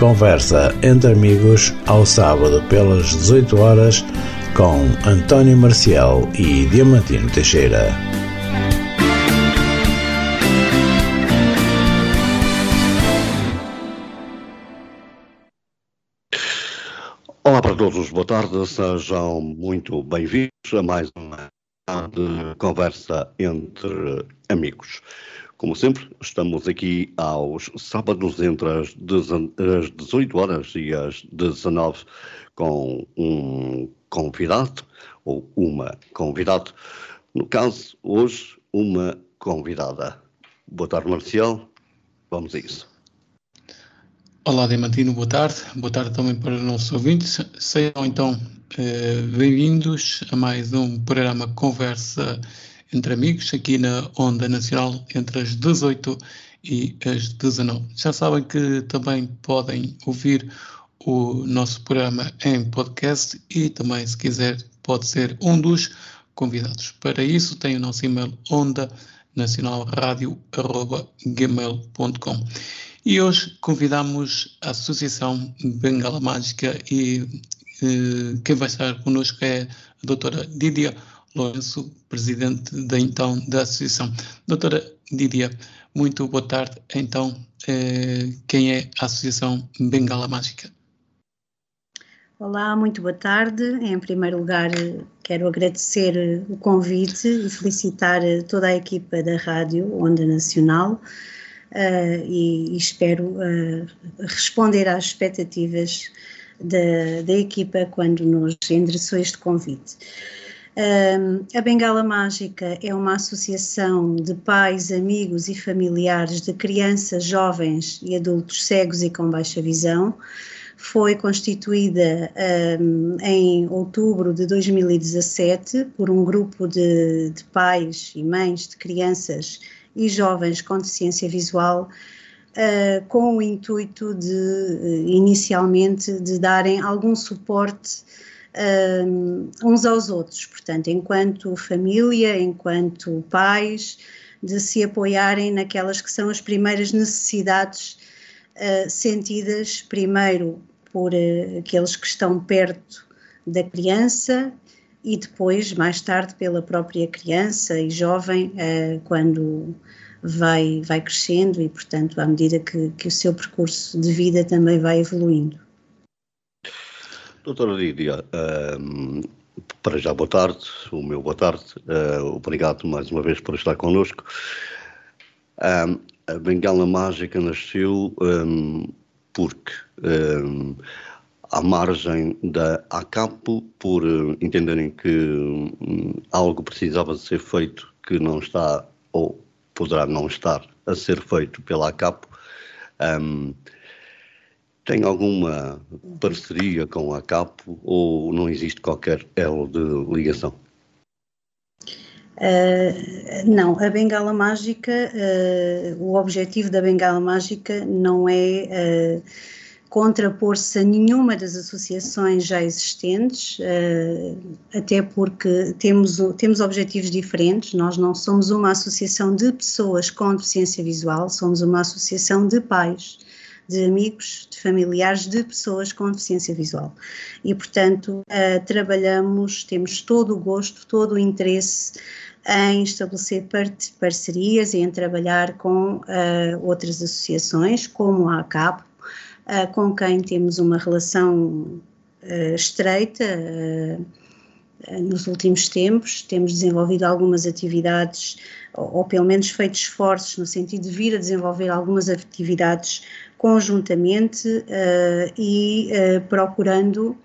Conversa entre amigos ao sábado pelas 18 horas com António Marcial e Diamantino Teixeira. Olá para todos, boa tarde, sejam muito bem-vindos a mais uma de conversa entre amigos. Como sempre, estamos aqui aos sábados entre as 18 horas e as 19 com um convidado ou uma convidada. No caso, hoje, uma convidada. Boa tarde, Marcial. Vamos a isso. Olá, Demantino, boa tarde. Boa tarde também para os nossos ouvintes. Sejam então eh, bem-vindos a mais um programa Conversa entre Amigos, aqui na Onda Nacional, entre as 18 e as 19. Já sabem que também podem ouvir o nosso programa em podcast e também, se quiser, pode ser um dos convidados. Para isso, tem o nosso e-mail onda nacionalradio.gmail.com e hoje convidamos a Associação Bengala Mágica e eh, quem vai estar connosco é a doutora Didia Lourenço, presidente da então da Associação. Doutora Didia, muito boa tarde. Então, eh, quem é a Associação Bengala Mágica? Olá, muito boa tarde. Em primeiro lugar, quero agradecer o convite e felicitar toda a equipa da Rádio Onda Nacional uh, e, e, espero uh, responder às expectativas da, da equipa quando nos endereçou este convite. A Bengala Mágica é uma associação de pais, amigos e familiares de crianças, jovens e adultos cegos e com baixa visão. Foi constituída um, em outubro de 2017 por um grupo de, de pais e mães de crianças e jovens com deficiência visual, uh, com o intuito de, uh, inicialmente, de darem algum suporte uh, uns aos outros, portanto, enquanto família, enquanto pais, de se apoiarem naquelas que são as primeiras necessidades sentidas, primeiro por aqueles que estão perto da criança e depois, mais tarde, pela própria criança e jovem, eh, quando vai, vai crescendo e, portanto, à medida que, que o seu percurso de vida também vai evoluindo. Doutora Lídia, um, ehm, para já boa tarde, o meu boa tarde, uh, obrigado mais uma vez por estar connosco. Um, ehm, a Bengala Mágica nasceu um, ehm, porque à margem da ACAPO por uh, entenderem que um, algo precisava de ser feito que não está ou poderá não estar a ser feito pela ACAPO. Tem alguma parceria com a ACAPO ou não existe qualquer elo de ligação? Uh, não, a bengala mágica, uh, o objetivo da bengala mágica não é uh, contrapor-se a nenhuma das associações já existentes, até porque temos, temos objetivos diferentes. Nós não somos uma associação de pessoas com deficiência visual, somos uma associação de pais, de amigos, de familiares de pessoas com deficiência visual. E, portanto, uh, trabalhamos, temos todo o gosto, todo o interesse em estabelecer parcerias e em trabalhar com uh, outras associações, como a ACAP, uh, com quem temos uma relação estreita nos últimos tempos. Temos desenvolvido algumas atividades, ou, ou, pelo menos feito esforços no sentido de vir a desenvolver algumas atividades conjuntamente e procurando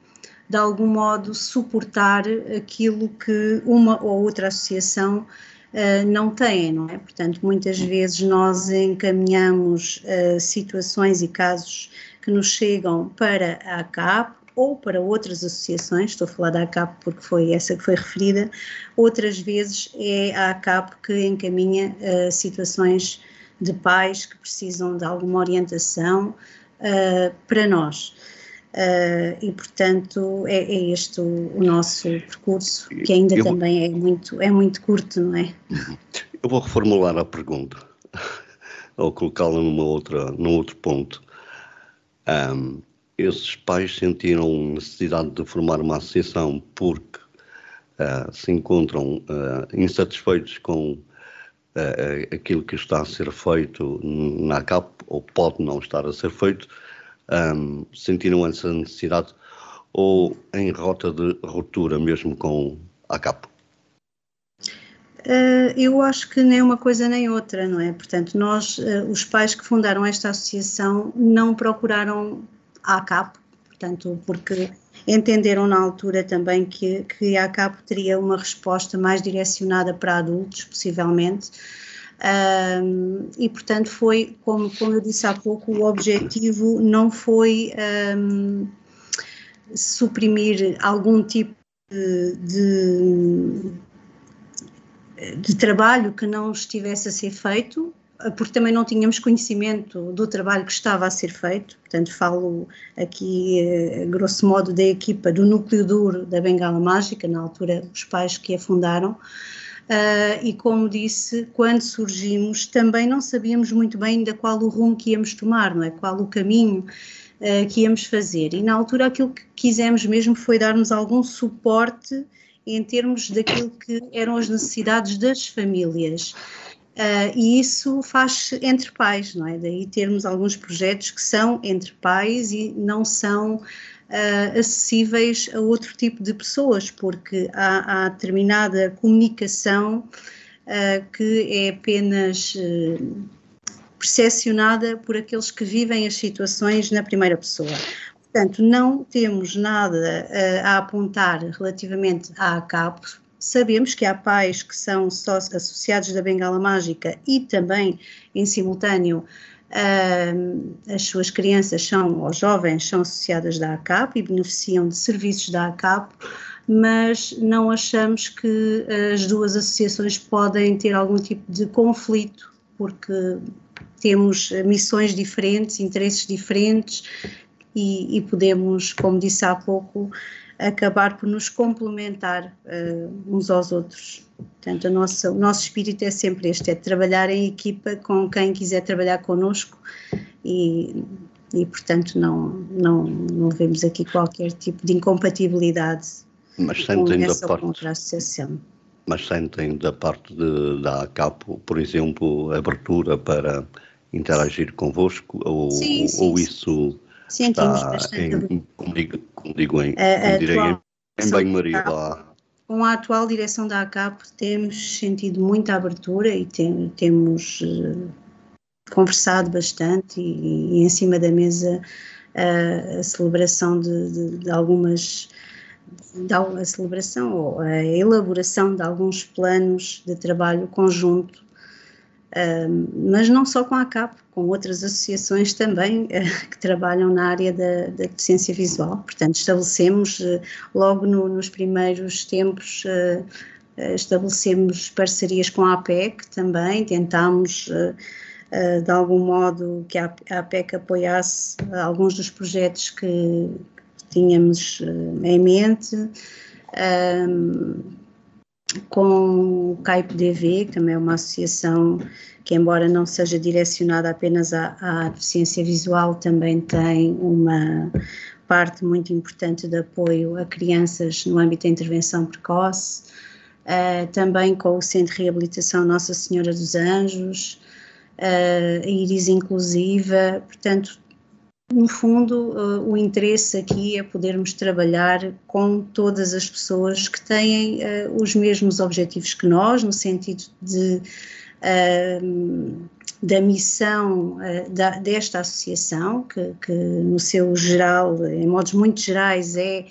de algum modo suportar aquilo que uma ou outra associação Uh, não têm, não é? Portanto, muitas vezes nós encaminhamos uh, situações e casos que nos chegam para a ACAP ou para outras associações, estou a falar da ACAP porque foi essa que foi referida, outras vezes é a ACAP que encaminha uh, situações de pais que precisam de alguma orientação uh, para nós. Uh, e portanto é, é este o, nosso percurso que ainda eu também é muito é muito curto não é? Eu vou reformular a pergunta ou colocá-la numa outra num outro ponto. Um, esses pais sentiram necessidade de formar uma associação porque uh, se encontram uh, insatisfeitos com uh, aquilo que está a ser feito na CAP, ou pode não estar a ser feito, um, sentiram essa necessidade, ou em rota de ruptura mesmo com a CAP? Uh, eu acho que nem uma coisa nem outra, não é? Portanto, nós, uh, os pais que fundaram esta associação, não procuraram a ACAP, portanto, porque entenderam na altura também que, que a ACAP teria uma resposta mais direcionada para adultos, possivelmente. Um, e portanto foi, como, como eu disse há pouco, o objetivo não foi um, suprimir algum tipo de, de de trabalho que não estivesse a ser feito, porque também não tínhamos conhecimento do trabalho que estava a ser feito, portanto falo aqui eh, grosso modo da equipa do núcleo duro da Bengala Mágica, na altura os pais que a fundaram, uh, e como disse, quando surgimos também não sabíamos muito bem ainda qual o rumo que íamos tomar, não é? Qual o caminho uh, que íamos fazer, e na altura aquilo que quisemos mesmo foi darmos algum suporte em termos daquilo que eram as necessidades das famílias. Uh, e isso faz entre pais, não é? Daí termos alguns projetos que são entre pais e não são uh, acessíveis a outro tipo de pessoas, porque há, há determinada comunicação uh, que é apenas percepcionada por aqueles que vivem as situações na primeira pessoa. Portanto, não temos nada a apontar relativamente à ACAP. Sabemos que há pais que são associados da Bengala Mágica e também, em simultâneo, as suas crianças são, ou jovens, são associadas da ACAP e beneficiam de serviços da ACAP, mas não achamos que as duas associações podem ter algum tipo de conflito, porque temos missões diferentes, interesses diferentes e, e podemos, como disse há pouco, acabar por nos complementar uh, uns aos outros. Portanto, nossa, o nosso espírito é sempre este, é trabalhar em equipa com quem quiser trabalhar connosco e, e portanto, não, não, não vemos aqui qualquer tipo de incompatibilidade mas sentem da parte, associação. Mas sentem da parte de, da ACAP, por exemplo, abertura para interagir convosco ou, sim, sim, ou isso Sentimos está bastante. Em, como, digo, como digo em, a, atual, em banho-maria lá. Com a atual direção da ACAP temos sentido muita abertura e tem, temos uh, conversado bastante e, e, em cima da mesa uh, a celebração de, de, de algumas a celebração ou a elaboração de alguns planos de trabalho conjunto mas não só com a CAP, com outras associações também uh, que trabalham na área da, da, deficiência visual. Portanto, estabelecemos uh, logo no, nos primeiros tempos, uh, estabelecemos parcerias com a APEC também, tentámos de algum modo que a, APEC apoiasse alguns dos projetos que tínhamos em mente com o CAIP-DV, que também é uma associação que, embora não seja direcionada apenas à, à, deficiência visual, também tem uma parte muito importante de apoio a crianças no âmbito da intervenção precoce, uh, também com o Centro de Reabilitação Nossa Senhora dos Anjos, uh, a Iris Inclusiva, portanto, no fundo, uh, o interesse aqui é podermos trabalhar com todas as pessoas que têm uh, os mesmos objetivos que nós, no sentido de, uh, da missão da, desta associação, que, que, no seu geral, em modos muito gerais, é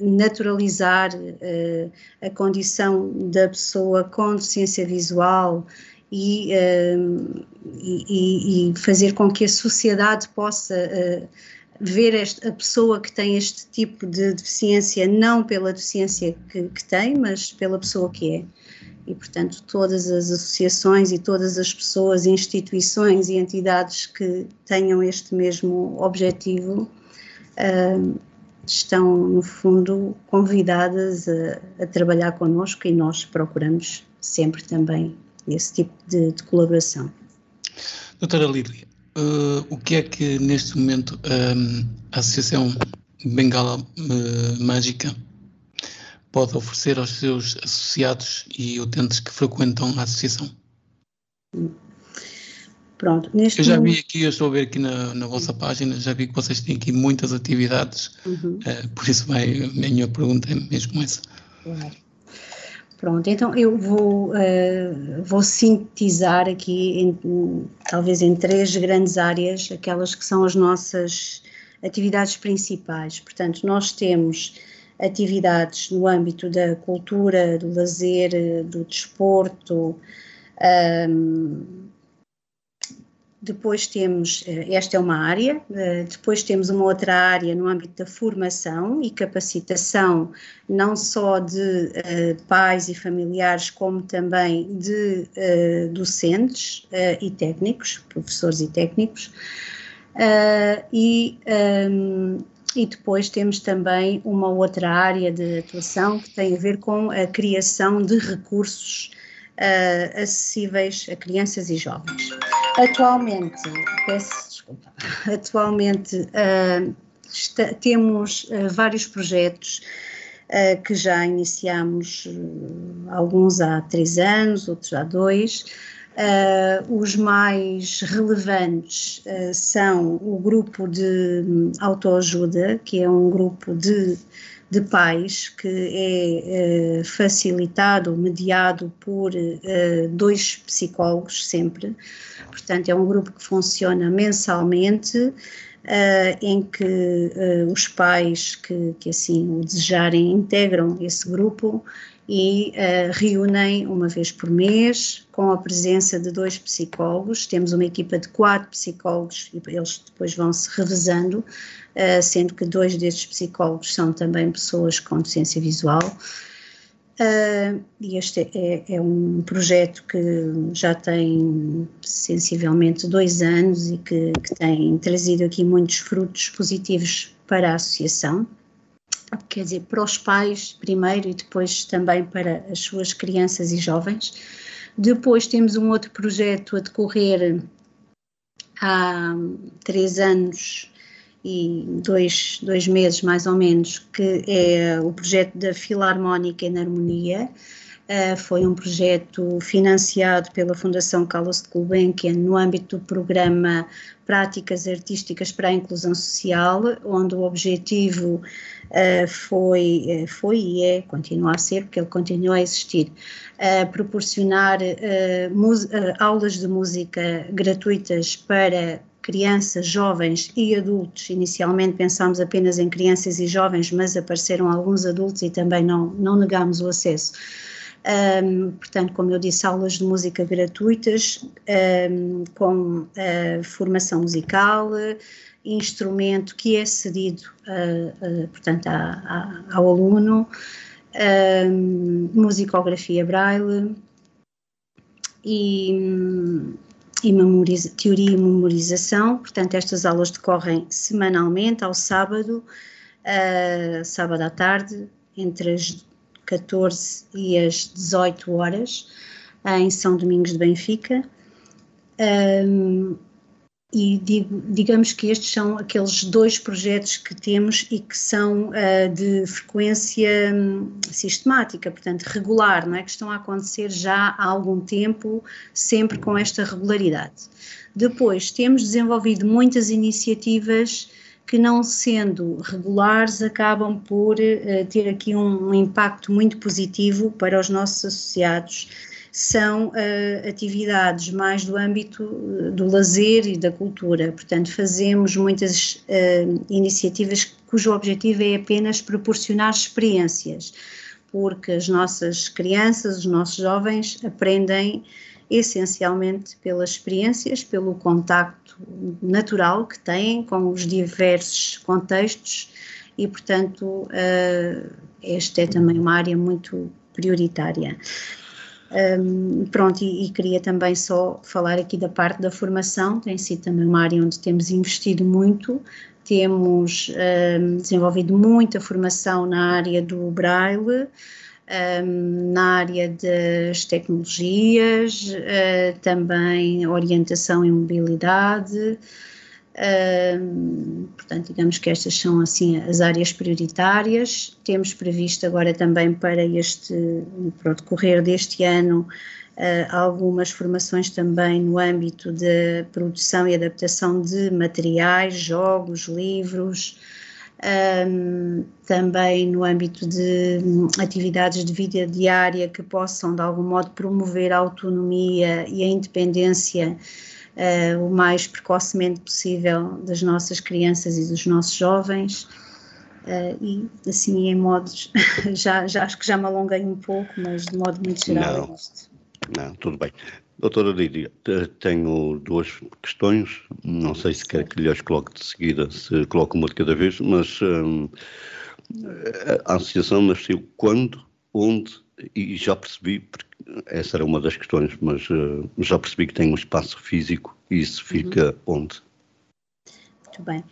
naturalizar a condição da pessoa com deficiência visual e, uh, e, e, fazer com que a sociedade possa uh, ver a pessoa que tem este tipo de deficiência não pela deficiência que, que, tem, mas pela pessoa que é. E, portanto, todas as associações e todas as pessoas, instituições e entidades que tenham este mesmo objetivo uh, estão, no fundo, convidadas a, a trabalhar connosco e nós procuramos sempre também esse tipo de, de colaboração. Doutora Lília, uh, o que é que neste momento um, a Associação Bengala uh, Mágica pode oferecer aos seus associados e utentes que frequentam a associação? Pronto, neste eu já vi aqui, eu estou a ver aqui na, na vossa página, já vi que vocês têm aqui muitas atividades, uhum. uh, por isso vai, a minha pergunta é mesmo essa. Claro. Pronto, então eu vou, uh, vou sintetizar aqui, em, talvez em três grandes áreas, aquelas que são as nossas atividades principais. Portanto, nós temos atividades no âmbito da cultura, do lazer, do desporto, um, depois temos, eh, esta é uma área, eh, depois temos uma outra área no âmbito da formação e capacitação, não só de uh, pais e familiares, como também de docentes e técnicos, professores e técnicos. e, um, e depois temos também uma outra área de atuação que tem a ver com a criação de recursos acessíveis a crianças e jovens. Atualmente, peço desculpa, atualmente uh, está, temos uh, vários projetos uh, que já iniciamos, alguns há três anos, outros há dois. os mais relevantes são o grupo de autoajuda, que é um grupo de de pais que é facilitado, mediado por dois psicólogos sempre, Portanto, é um grupo que funciona mensalmente, Uh, em que uh, os pais que, que, assim o desejarem integram esse grupo e uh, reúnem uma vez por mês com a presença de dois psicólogos. Temos uma equipa de quatro psicólogos e eles depois vão se revezando, sendo que dois destes psicólogos são também pessoas com deficiência visual. Uh, e este é, é, um projeto que já tem sensivelmente dois anos e que, que, tem trazido aqui muitos frutos positivos para a associação, quer dizer, para os pais primeiro e depois também para as suas crianças e jovens. Depois temos um outro projeto a decorrer há três anos e dois, dois meses mais ou menos, que é o projeto da Filarmónica em Harmonia. Uh, foi um projeto financiado pela Fundação Carlos de Gulbenkian no âmbito do programa Práticas Artísticas para a Inclusão Social, onde o objetivo uh, foi, uh, foi e é, continua a ser, porque ele continua a existir, proporcionar aulas de música gratuitas para crianças, jovens e adultos. Inicialmente pensámos apenas em crianças e jovens, mas apareceram alguns adultos e também não, não negámos o acesso. Um, portanto, como eu disse, aulas de música gratuitas, um, com uh, formação musical, instrumento que é cedido, uh, portanto, a, a, ao aluno, musicografia braille e e memoriza, teoria e memorização. Portanto, estas aulas decorrem semanalmente, ao sábado, uh, sábado à tarde, entre as 14 e as 18 horas, em São Domingos de Benfica. E digo, digamos que estes são aqueles dois projetos que temos e que são uh, de frequência um, sistemática, portanto regular, não é? Que estão a acontecer já há algum tempo, sempre com esta regularidade. Depois, temos desenvolvido muitas iniciativas que, não sendo regulares, acabam por uh, ter aqui um, um impacto muito positivo para os nossos associados são uh, atividades mais do âmbito eh, do lazer e da cultura. Portanto, fazemos muitas uh, iniciativas cujo objetivo é apenas proporcionar experiências, porque as nossas crianças, os nossos jovens aprendem essencialmente pelas experiências, pelo contacto natural que têm com os diversos contextos e, portanto, esta é também uma área muito prioritária. Um, pronto, e, e, queria também só falar aqui da parte da formação, tem sido também uma área onde temos investido muito, temos um, desenvolvido muita formação na área do Braille, um, na área das tecnologias, uh, também orientação e mobilidade. Portanto, digamos que estas são assim as áreas prioritárias. Temos previsto agora também para este, para o decorrer deste ano, uh, algumas formações também no âmbito de produção e adaptação de materiais, jogos, livros, um, também no âmbito de hum, atividades de vida diária que possam de algum modo promover a autonomia e a independência uh, o mais precocemente possível das nossas crianças e dos nossos jovens. Uh, e assim em modos, já, já acho que já me alonguei um pouco, mas de modo muito geral não, é isto. Não, tudo bem. Doutora Lídia, tenho duas questões, não sei se quer que lhes coloque de seguida, se coloco uma de cada vez, mas hum, a associação nasceu quando, onde, e já percebi, porque essa era uma das questões, mas uh, já percebi que tem um espaço físico e isso fica uhum. onde? Muito bem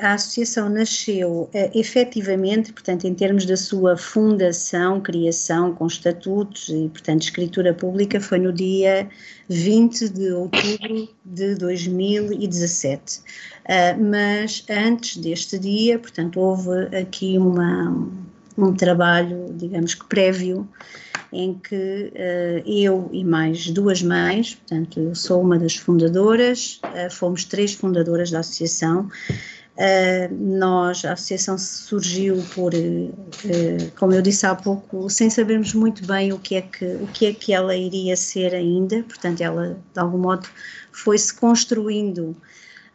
a associação nasceu uh, efetivamente, portanto, em termos da sua fundação, criação, com estatutos e, portanto, escritura pública, foi no dia 20 de outubro de 2017. Uh, mas antes deste dia, portanto, houve aqui uma, um trabalho, digamos que prévio, em que uh, eu e mais duas mães, portanto, eu sou uma das fundadoras, uh, fomos três fundadoras da associação, Uh, nós, a associação surgiu por, como eu disse há pouco, sem sabermos muito bem o que, é que, o que é que ela iria ser ainda, portanto, ela de algum modo foi-se construindo uh,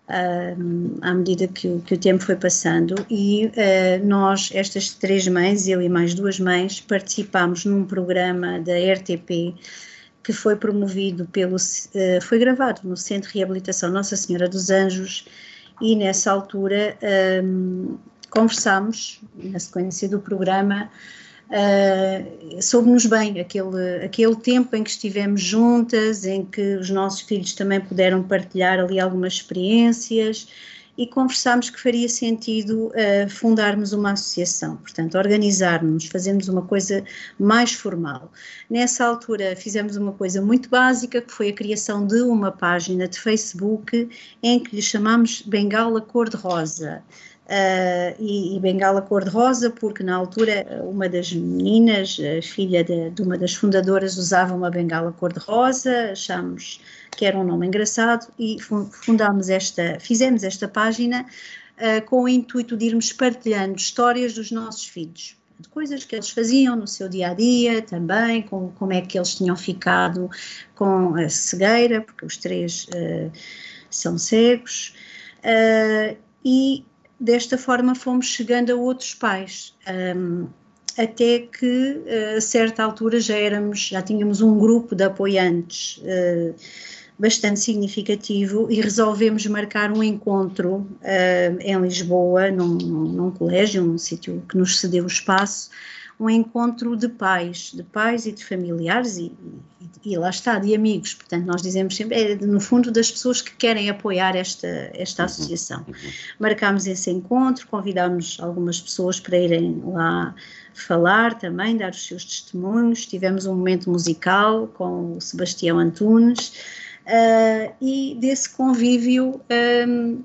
à medida que, que, o tempo foi passando e nós, estas três mães, eu e mais duas mães, participámos num programa da RTP que foi promovido pelo, foi gravado no Centro de Reabilitação Nossa Senhora dos Anjos e nessa altura um, conversámos, na sequência do programa, uh, soube-nos bem aquele, aquele tempo em que estivemos juntas, em que os nossos filhos também puderam partilhar ali algumas experiências e conversámos que faria sentido uh, fundarmos uma associação, portanto, organizarmos, fazermos uma coisa mais formal. Nessa altura fizemos uma coisa muito básica, que foi a criação de uma página de Facebook em que lhe chamamos Bengala Cor-de-Rosa. Uh, e, e, bengala cor-de-rosa, porque na altura uma das meninas, filha de, de, uma das fundadoras, usava uma bengala cor-de-rosa, achámos que era um nome engraçado, e fundámos esta, fizemos esta página uh, com o intuito de irmos partilhando histórias dos nossos filhos, de coisas que eles faziam no seu dia a dia também, com, como é que eles tinham ficado com a cegueira, porque os três uh, são cegos, uh, e desta forma fomos chegando a outros pais. Um, até que a certa altura já éramos, já tínhamos um grupo de apoiantes uh, bastante significativo e resolvemos marcar um encontro uh, em Lisboa, num, num colégio, num sítio que nos cedeu o espaço, um encontro de pais, de pais e de familiares e, e, e, lá está, de amigos. Portanto, nós dizemos sempre, é no fundo das pessoas que querem apoiar esta, esta associação. Marcámos esse encontro, convidámos algumas pessoas para irem lá falar também, dar os seus testemunhos. Tivemos um momento musical com o Sebastião Antunes, Uh, e desse convívio, um,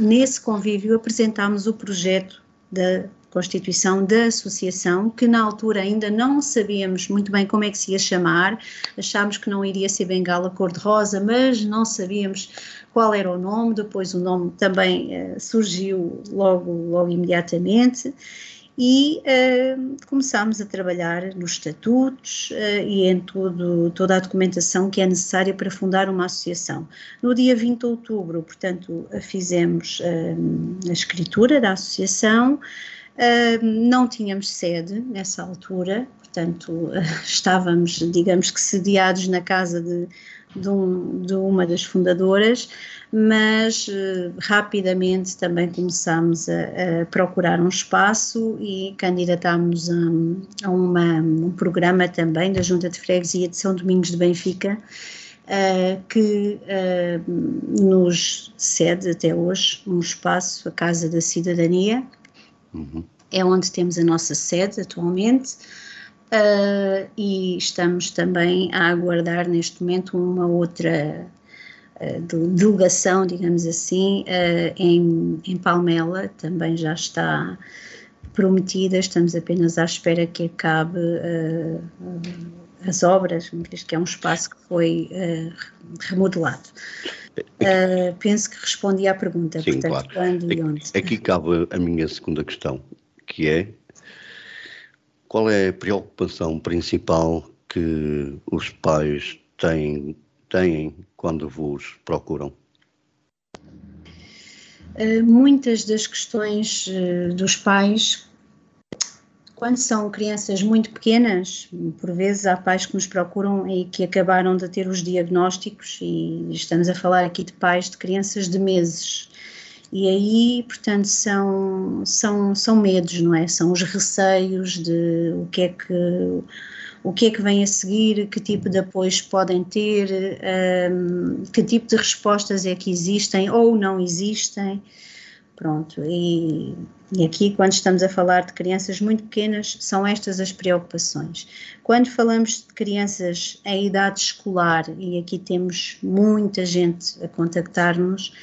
nesse convívio apresentámos o projeto da constituição da associação, que na altura ainda não sabíamos muito bem como é que se ia chamar, achámos que não iria ser Bengala Cor-de-Rosa, mas não sabíamos qual era o nome, depois o nome também uh, surgiu logo, logo imediatamente, e uh, começámos a trabalhar nos estatutos uh, e em toda a documentação que é necessária para fundar uma associação. No dia 20 de outubro, portanto, fizemos uh, a escritura da associação, não tínhamos sede nessa altura, portanto, estávamos, digamos que, sediados na casa de, de, um, de uma das fundadoras, mas uh, rapidamente também começámos a, a, procurar um espaço e candidatámos a, a uma, um programa também da Junta de Freguesia de São Domingos de Benfica, uh, que uh, nos cede até hoje um espaço, a Casa da Cidadania, uhum. é onde temos a nossa sede atualmente uh, e estamos também a aguardar neste momento uma outra uh, delegação, digamos assim, uh, em, em Palmela, também já está prometida, estamos apenas à espera que acabe as obras, visto que é um espaço que foi remodelado. Uh, penso que respondi à pergunta, Sim, portanto, claro. quando e onde. Aqui cabe a minha segunda questão, que é qual é a preocupação principal que os pais têm, têm quando vos procuram? Uh, muitas das questões uh, dos pais, quando são crianças muito pequenas, por vezes há pais que nos procuram e que acabaram de ter os diagnósticos, e estamos a falar aqui de pais de crianças de meses, e aí, portanto, são, são, são medos, não é? São os receios de o que é que o que é que vem a seguir, que tipo de apoios podem ter, um, que tipo de respostas é que existem ou não existem. Pronto, e, e, aqui, quando estamos a falar de crianças muito pequenas, são estas as preocupações. Quando falamos de crianças em idade escolar, e aqui temos muita gente a contactar-nos,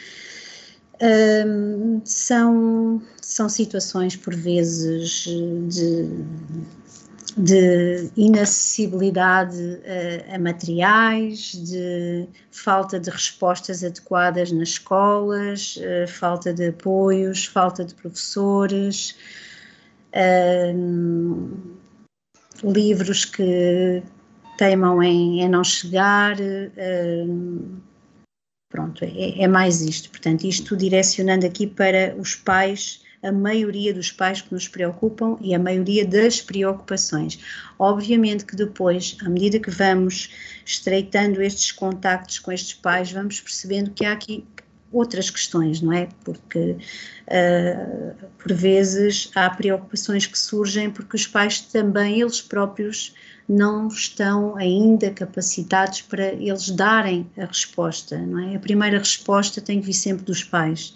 um, são, são situações por vezes de, de inacessibilidade a, a, materiais, de falta de respostas adequadas nas escolas, uh, falta de apoios, falta de professores, um, livros que teimam em, em não chegar. Um, Pronto, é, é, mais isto. Portanto, isto direcionando aqui para os pais, a maioria dos pais que nos preocupam e a maioria das preocupações. Obviamente que depois, à medida que vamos estreitando estes contactos com estes pais, vamos percebendo que há aqui outras questões, não é? Porque uh, por vezes há preocupações que surgem porque os pais também, eles próprios, não estão ainda capacitados para eles darem a resposta, não é? A primeira resposta tem que vir sempre dos pais.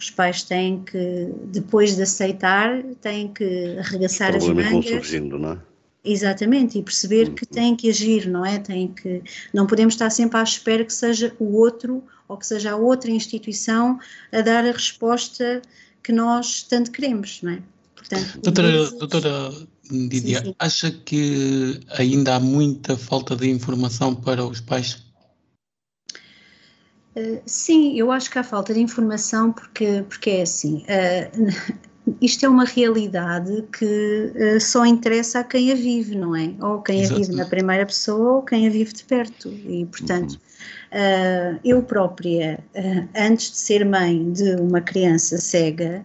Os pais têm que, depois de aceitar, têm que arregaçar as mangas. Vão surgindo, não é? Exatamente, e perceber que uhum. têm que agir, não é? Tem que, não podemos estar sempre à espera que seja o outro ou que seja a outra instituição a dar a resposta que nós tanto queremos, não é? Portanto, doutora, vezes... doutora Didia, sim, sim. acha que ainda há muita falta de informação para os pais? Uh, sim, eu acho que há falta de informação porque, porque é assim, uh, isto é uma realidade que uh, só interessa a quem a vive, não é? Ou quem Exato. a vive na primeira pessoa ou quem a vive de perto. E, portanto, uhum. eu própria, antes de ser mãe de uma criança cega,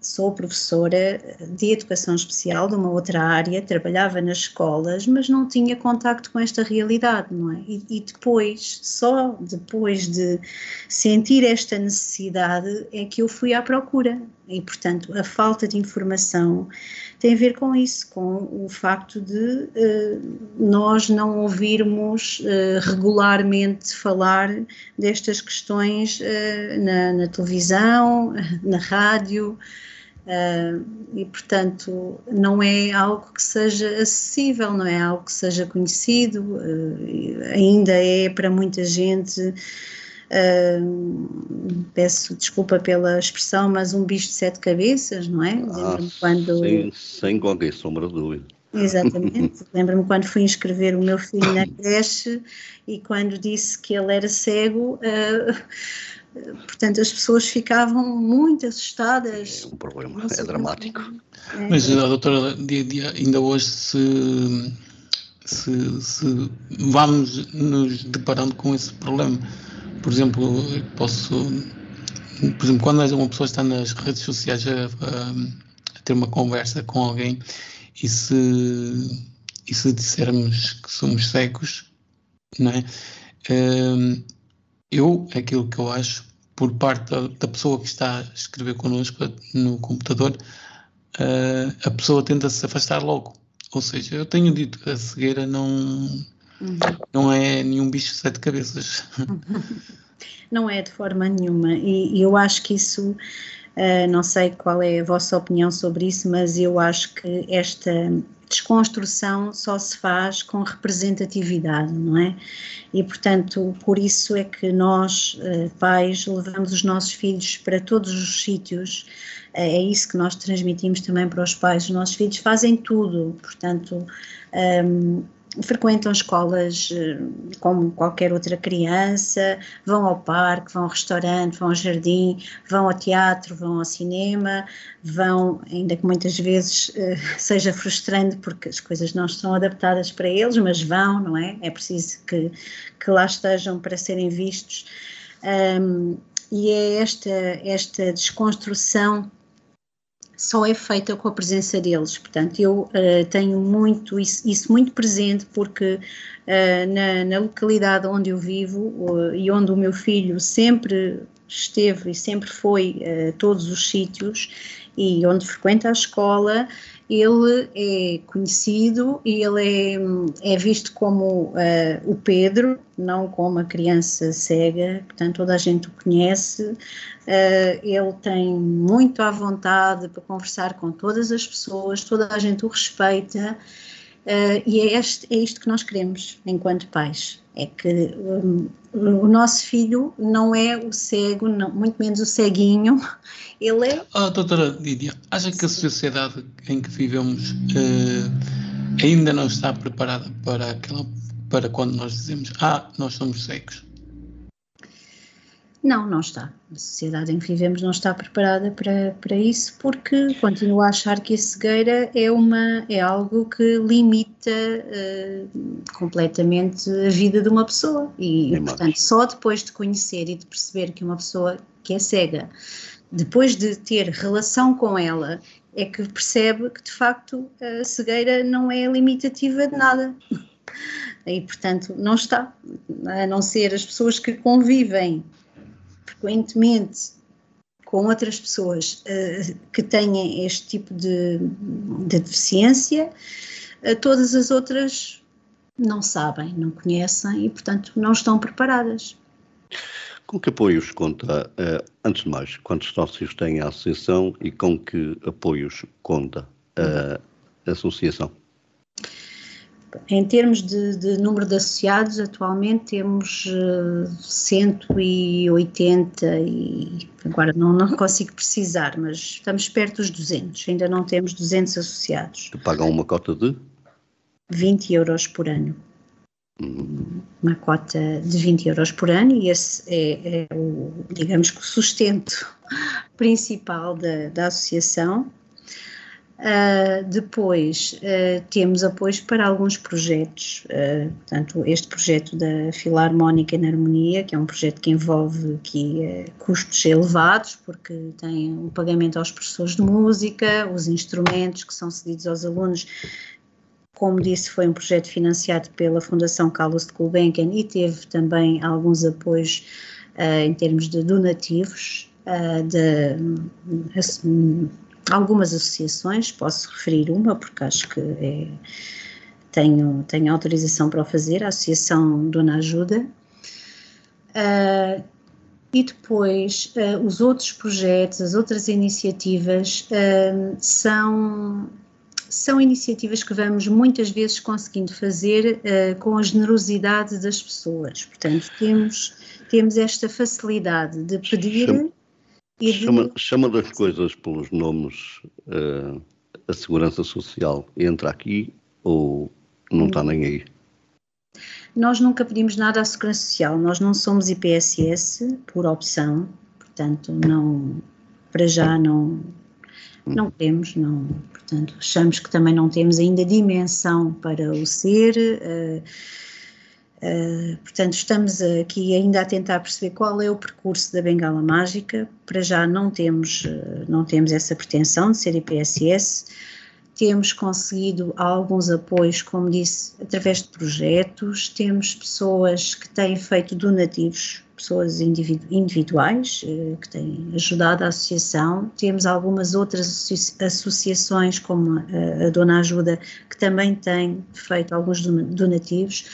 sou professora de educação especial de uma outra área, trabalhava nas escolas, mas não tinha contacto com esta realidade, não é? E, e, depois, só depois de sentir esta necessidade, é que eu fui à procura. E, portanto, a falta de informação tem a ver com isso, com o facto de uh, nós não ouvirmos uh, regularmente falar destas questões uh, na, na televisão, na rádio. Uh, e, portanto, não é algo que seja acessível, não é algo que seja conhecido, uh, ainda é para muita gente. Uh, peço desculpa pela expressão, mas um bicho de sete cabeças, não é? Ah, quando... Sem, sem qualquer sombra de dúvida. Exatamente. Lembro-me quando fui inscrever o meu filho na creche e quando disse que ele era cego, uh, portanto as pessoas ficavam muito assustadas. É um problema, é dramático. É. Mas, doutora, dia, dia, ainda hoje se, se, se, vamos nos deparando com esse problema. Por exemplo, posso, por exemplo, quando uma pessoa está nas redes sociais a, a, a ter uma conversa com alguém e se, e se dissermos que somos cegos, não é? Um, eu, aquilo que eu acho, por parte da, da, pessoa que está a escrever connosco no computador, uh, a pessoa tenta se afastar logo. Ou seja, eu tenho dito que a cegueira não, uhum. não é nenhum bicho de sete cabeças. Não é de forma nenhuma, e, e eu acho que isso. Uh, não sei qual é a vossa opinião sobre isso, mas eu acho que esta, desconstrução só se faz com representatividade, não é? E, portanto, por isso é que nós, eh, pais, levamos os nossos filhos para todos os sítios, eh, é isso que nós transmitimos também para os pais. Os nossos filhos fazem tudo, portanto, um, frequentam escolas eh, como qualquer outra criança, vão ao parque, vão ao restaurante, vão ao jardim, vão ao teatro, vão ao cinema, vão, ainda que muitas vezes eh, seja frustrante porque as coisas não estão adaptadas para eles, mas vão, não é? É preciso que, que lá estejam para serem vistos. Um, e é esta, esta desconstrução só é feita com a presença deles. Portanto, eu uh, tenho muito isso, isso, muito presente porque uh, na, na, localidade onde eu vivo uh, e onde o meu filho sempre esteve e sempre foi a todos os sítios e onde frequenta a escola, ele é conhecido e ele é, é visto como uh, o Pedro, não como a criança cega, portanto toda a gente o conhece. Uh, ele tem muito à vontade para conversar com todas as pessoas, toda a gente o respeita. Uh, e é, este, é isto que nós queremos enquanto pais, é que um, o nosso filho não é o cego, não, muito menos o ceguinho, ele é... Oh, doutora Lídia, acha que a sociedade em que vivemos uh, ainda não está preparada para, aquela, para quando nós dizemos, ah, nós somos cegos? Não, não está. A sociedade em que vivemos não está preparada para, para isso porque continua a achar que a cegueira é, uma, é algo que limita uh, completamente a vida de uma pessoa. E, e, portanto, só depois de conhecer e de perceber que uma pessoa que é cega, depois de ter relação com ela, é que percebe que de facto a cegueira não é limitativa de nada. E, portanto, não está. A não ser as pessoas que convivem frequentemente com outras pessoas uh, que têm este tipo de, de deficiência, uh, todas as outras não sabem, não conhecem e, portanto, não estão preparadas. Com que apoios conta, uh, antes de mais, quantos sócios tem a associação e com que apoios conta a associação? Em termos de, de, número de associados, atualmente temos uh, eh, 180 e agora não, não consigo precisar, mas estamos perto dos 200, ainda não temos 200 associados. Que pagam uma cota de? 20 euros por ano. Hum. Uma cota de 20 euros por ano e esse é, é o, digamos que o sustento principal da, da associação Uh, depois uh, temos apoios para alguns projetos, uh, portanto, este projeto da Filarmónica na Harmonia, que é um projeto que envolve aqui custos elevados, porque tem o pagamento aos professores de música, os instrumentos que são cedidos aos alunos. Como disse, foi um projeto financiado pela Fundação Carlos de Gulbenkian e teve também alguns apoios em termos de donativos, de, assim, algumas associações, posso referir uma porque acho que é, tenho, tenho autorização para o fazer, a Associação Dona Ajuda. Uh, e depois, uh, os outros projetos, as outras iniciativas uh, são, são iniciativas que vamos muitas vezes conseguindo fazer com a generosidade das pessoas. Portanto, temos, temos esta facilidade de pedir Chama, chama das coisas pelos nomes uh, a Segurança Social entra aqui ou não está nem aí? Nós nunca pedimos nada à Segurança Social, nós não somos IPSS por opção, portanto não, para já não, não temos, não, portanto achamos que também não temos ainda dimensão para o ser, uh, Uh, portanto, estamos aqui ainda a tentar perceber qual é o percurso da bengala mágica. Para já não temos, uh, não temos essa pretensão de ser IPSS. Temos conseguido alguns apoios, como disse, através de projetos. Temos pessoas que têm feito donativos, pessoas individu individuais uh, que têm ajudado a associação. Temos algumas outras associa associações, como a, a Dona Ajuda, que também têm feito alguns donativos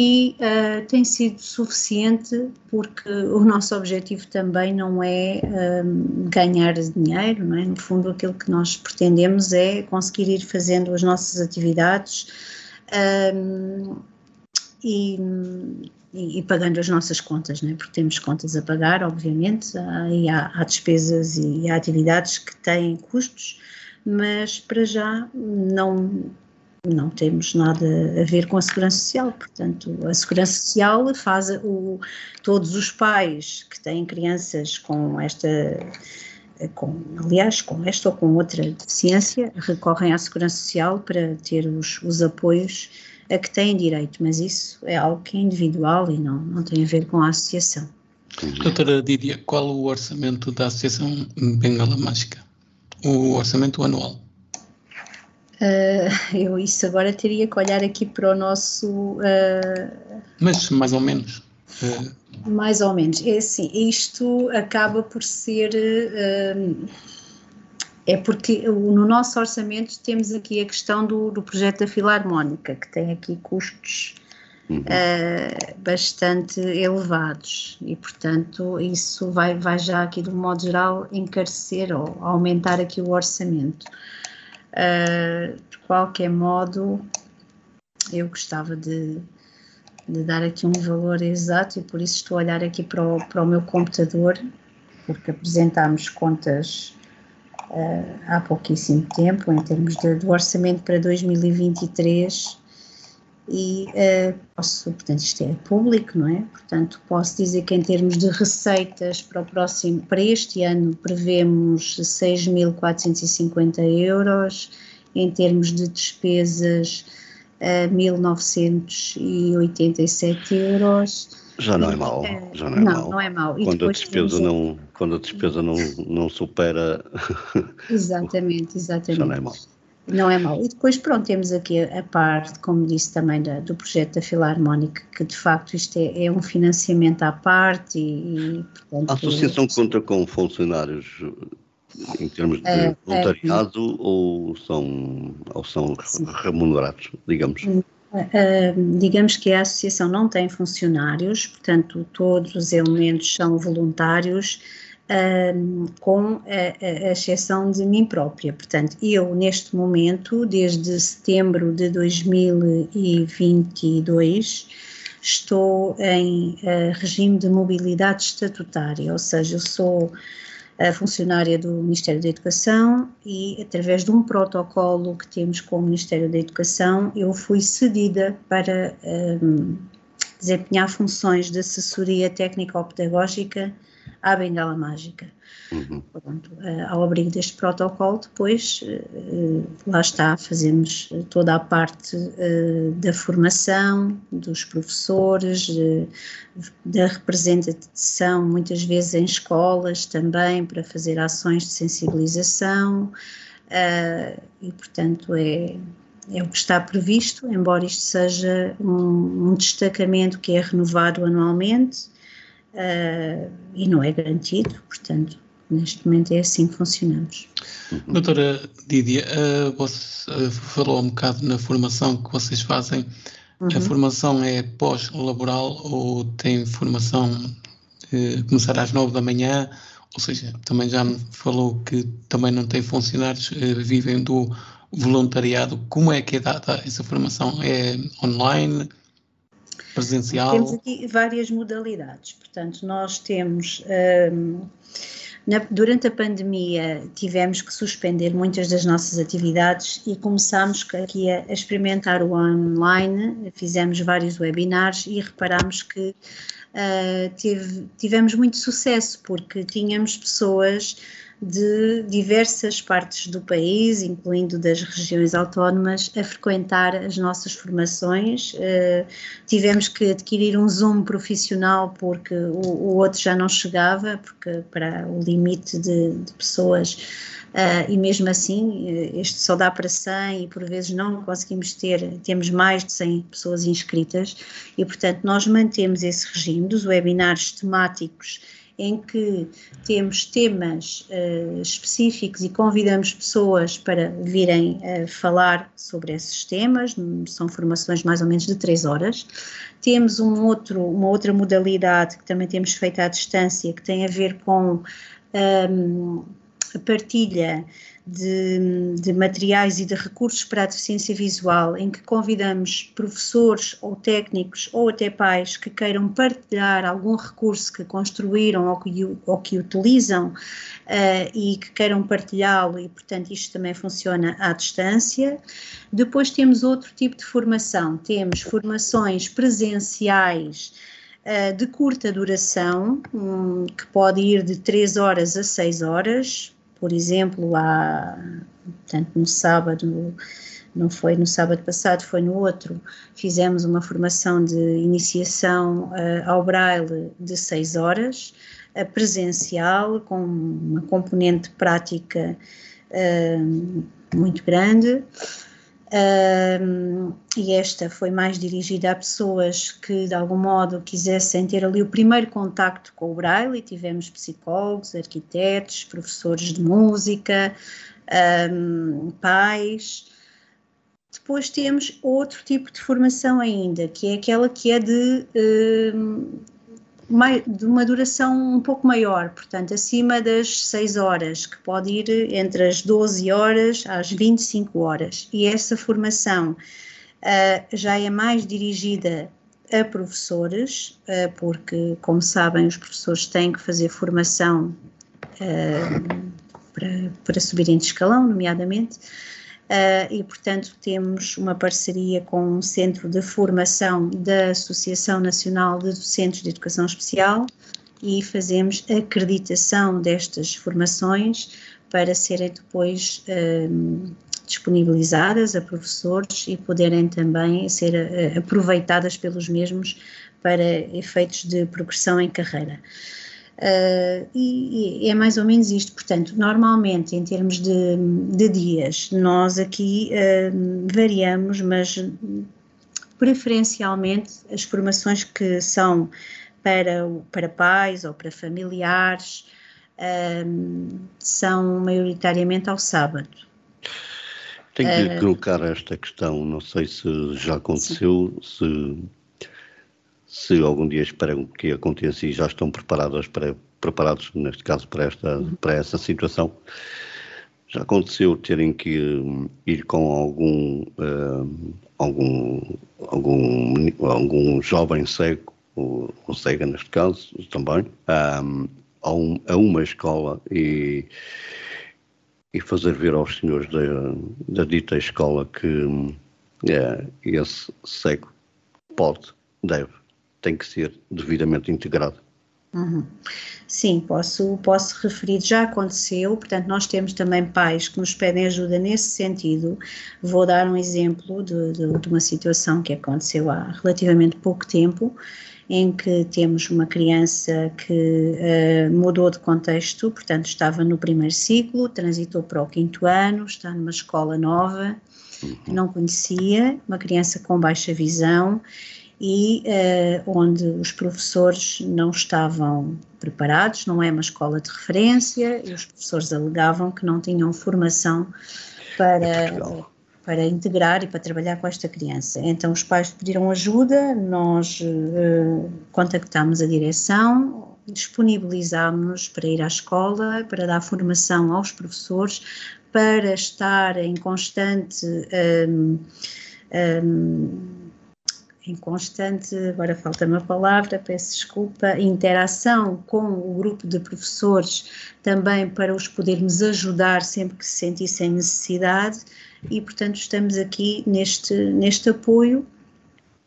e uh, tem sido suficiente porque o nosso objetivo também não é um, ganhar dinheiro, não é? No fundo, aquilo que nós pretendemos é conseguir ir fazendo as nossas atividades um, e, e, pagando as nossas contas, não é? Porque temos contas a pagar, obviamente, e há, há despesas e há atividades que têm custos, mas para já não não temos nada a ver com a segurança social. Portanto, a segurança social faz o, todos os pais que têm crianças com esta, com, aliás, com esta ou com outra deficiência, recorrem à segurança social para ter os, os apoios a que têm direito, mas isso é algo que é individual e não, não tem a ver com a associação. Doutora Dídia, qual o orçamento da Associação Bengala Mágica? O orçamento anual? Uh, eu isso agora teria que olhar aqui para o nosso. Uh, Mas mais ou menos. Uh, mais ou menos. É assim, isto acaba por ser. é porque no nosso orçamento temos aqui a questão do, do projeto da Filarmónica, que tem aqui custos uhum. bastante elevados e, portanto, isso vai, vai já aqui, de um modo geral, encarecer ou aumentar aqui o orçamento. Uh, de qualquer modo, eu gostava de, de, dar aqui um valor exato e por isso estou a olhar aqui para o, para o meu computador, porque apresentámos contas uh, há pouquíssimo tempo em termos de, do orçamento para 2023 e uh, posso, portanto, isto é público, não é? Portanto, posso dizer que em termos de receitas para o próximo, para este ano prevemos 6.450 euros, em termos de despesas uh, 1.987 euros. Já não é mau, eh, já não é não, mau. Não é mau. quando, a despesa não, quando a despesa não, não supera... Exatamente, exatamente. Já não é mau. Não é mau. E depois, pronto, temos aqui a, a parte, como disse também, da, do projeto da Filarmónica, que de facto isto é, é um financiamento à parte e, e portanto, A associação é, conta com funcionários em termos de é, voluntariado é, ou são, ou são remunerados, digamos? Uh, digamos que a associação não tem funcionários, portanto, todos os elementos são voluntários com a, a, exceção de mim própria. Portanto, eu neste momento, desde setembro de 2022, estou em uh, regime de mobilidade estatutária, ou seja, eu sou a funcionária do Ministério da Educação e, através de um protocolo que temos com o Ministério da Educação, eu fui cedida para um, desempenhar funções de assessoria técnico-pedagógica à bengala mágica. Uhum. Pronto, uh, ao abrigo deste protocolo, depois, uh, lá está, fazemos toda a parte da formação dos professores, da representação, muitas vezes em escolas também, para fazer ações de sensibilização, e portanto é, é o que está previsto, embora isto seja um, um destacamento que é renovado anualmente uh, e não é garantido, portanto, neste momento é assim que funcionamos. Doutora Dídia, uh, você uh, falou um bocado na formação que vocês fazem. Uhum. A formação é pós-laboral ou tem formação uh, começar às nove da manhã? Ou seja, também já me falou que também não tem funcionários, vivem do voluntariado. Como é que é dada essa formação? É online? Presencial? Temos aqui várias modalidades, portanto, nós temos. Um, na, durante a pandemia tivemos que suspender muitas das nossas atividades e começámos aqui a, a experimentar o online, fizemos vários webinars e reparámos que uh, tivemos muito sucesso porque tínhamos pessoas de diversas partes do país, incluindo das regiões autónomas, a frequentar as nossas formações. Uh, tivemos que adquirir um Zoom profissional porque o, o outro já não chegava, porque para o limite de, de pessoas. Uh, e mesmo assim, eh, este só dá para 100 e por vezes não conseguimos ter, temos mais de 100 pessoas inscritas e, portanto, nós mantemos esse regime dos webinars temáticos em que temos temas uh, específicos e convidamos pessoas para virem uh, falar sobre esses temas, são formações mais ou menos de três horas. Temos um outro, uma outra modalidade que também temos feito à distância, que tem a ver com um, a partilha de, de, materiais e de recursos para a deficiência visual, em que convidamos professores ou técnicos ou até pais que queiram partilhar algum recurso que construíram ou que, ou que utilizam uh, e que queiram partilhá-lo, e portanto isto também funciona à distância. Depois temos outro tipo de formação, temos formações presenciais uh, de curta duração, um, que pode ir de 3 horas a 6 horas, por exemplo, há, portanto, no sábado, não foi no sábado passado, foi no outro, fizemos uma formação de iniciação uh, ao Braille de seis horas, uh, presencial, com uma componente prática uh, muito grande. E esta foi mais dirigida a pessoas que de algum modo quisessem ter ali o primeiro contacto com o Braille, tivemos psicólogos, arquitetos, professores de música, um, pais. Depois temos outro tipo de formação ainda, que é aquela que é de um, de uma duração um pouco maior, portanto, acima das 6 horas, que pode ir entre as 12 horas às 25 horas. E essa formação uh, já é mais dirigida a professores, uh, porque, como sabem, os professores têm que fazer formação uh, para, para subirem de escalão, nomeadamente. Uh, e, portanto, temos uma parceria com um centro de formação da Associação Nacional de Docentes de Educação Especial e fazemos acreditação destas formações para serem depois uh, disponibilizadas a professores e poderem também ser uh, aproveitadas pelos mesmos para efeitos de progressão em carreira. Uh, e, e, é mais ou menos isto. Portanto, normalmente, em termos de, de dias, nós aqui uh, variamos, mas preferencialmente as formações que são para, para pais ou para familiares uh, são maioritariamente ao sábado. Tenho que colocar esta questão, não sei se já aconteceu, sim. se se algum dia esperam que aconteça e já estão preparados para, preparados, neste caso, para, esta, para essa situação. Já aconteceu terem que hum, ir com algum, uh, algum, algum, algum jovem cego, ou, ou cega neste caso também, um, a, um, a uma escola e, e fazer ver aos senhores da, da dita escola que é, esse cego pode, deve tem que ser devidamente integrado. Uhum. Sim, posso, posso referir, já aconteceu, portanto, nós temos também pais que nos pedem ajuda nesse sentido. Vou dar um exemplo de, de, de uma situação que aconteceu há relativamente pouco tempo, em que temos uma criança que uh, mudou de contexto, portanto, estava no primeiro ciclo, transitou para o quinto ano, está numa escola nova, uhum. não conhecia, uma criança com baixa visão e uh, onde os professores não estavam preparados, não é uma escola de referência, e os professores alegavam que não tinham formação para, para integrar e para trabalhar com esta criança. Então os pais pediram ajuda, nós uh, contactámos a direção, disponibilizámos-nos para ir à escola, para dar formação aos professores, para estar em constante um, um, em constante, agora falta-me a palavra, peço desculpa, interação com o grupo de professores também para os podermos ajudar sempre que se sentissem necessidade e, portanto, estamos aqui neste, neste apoio.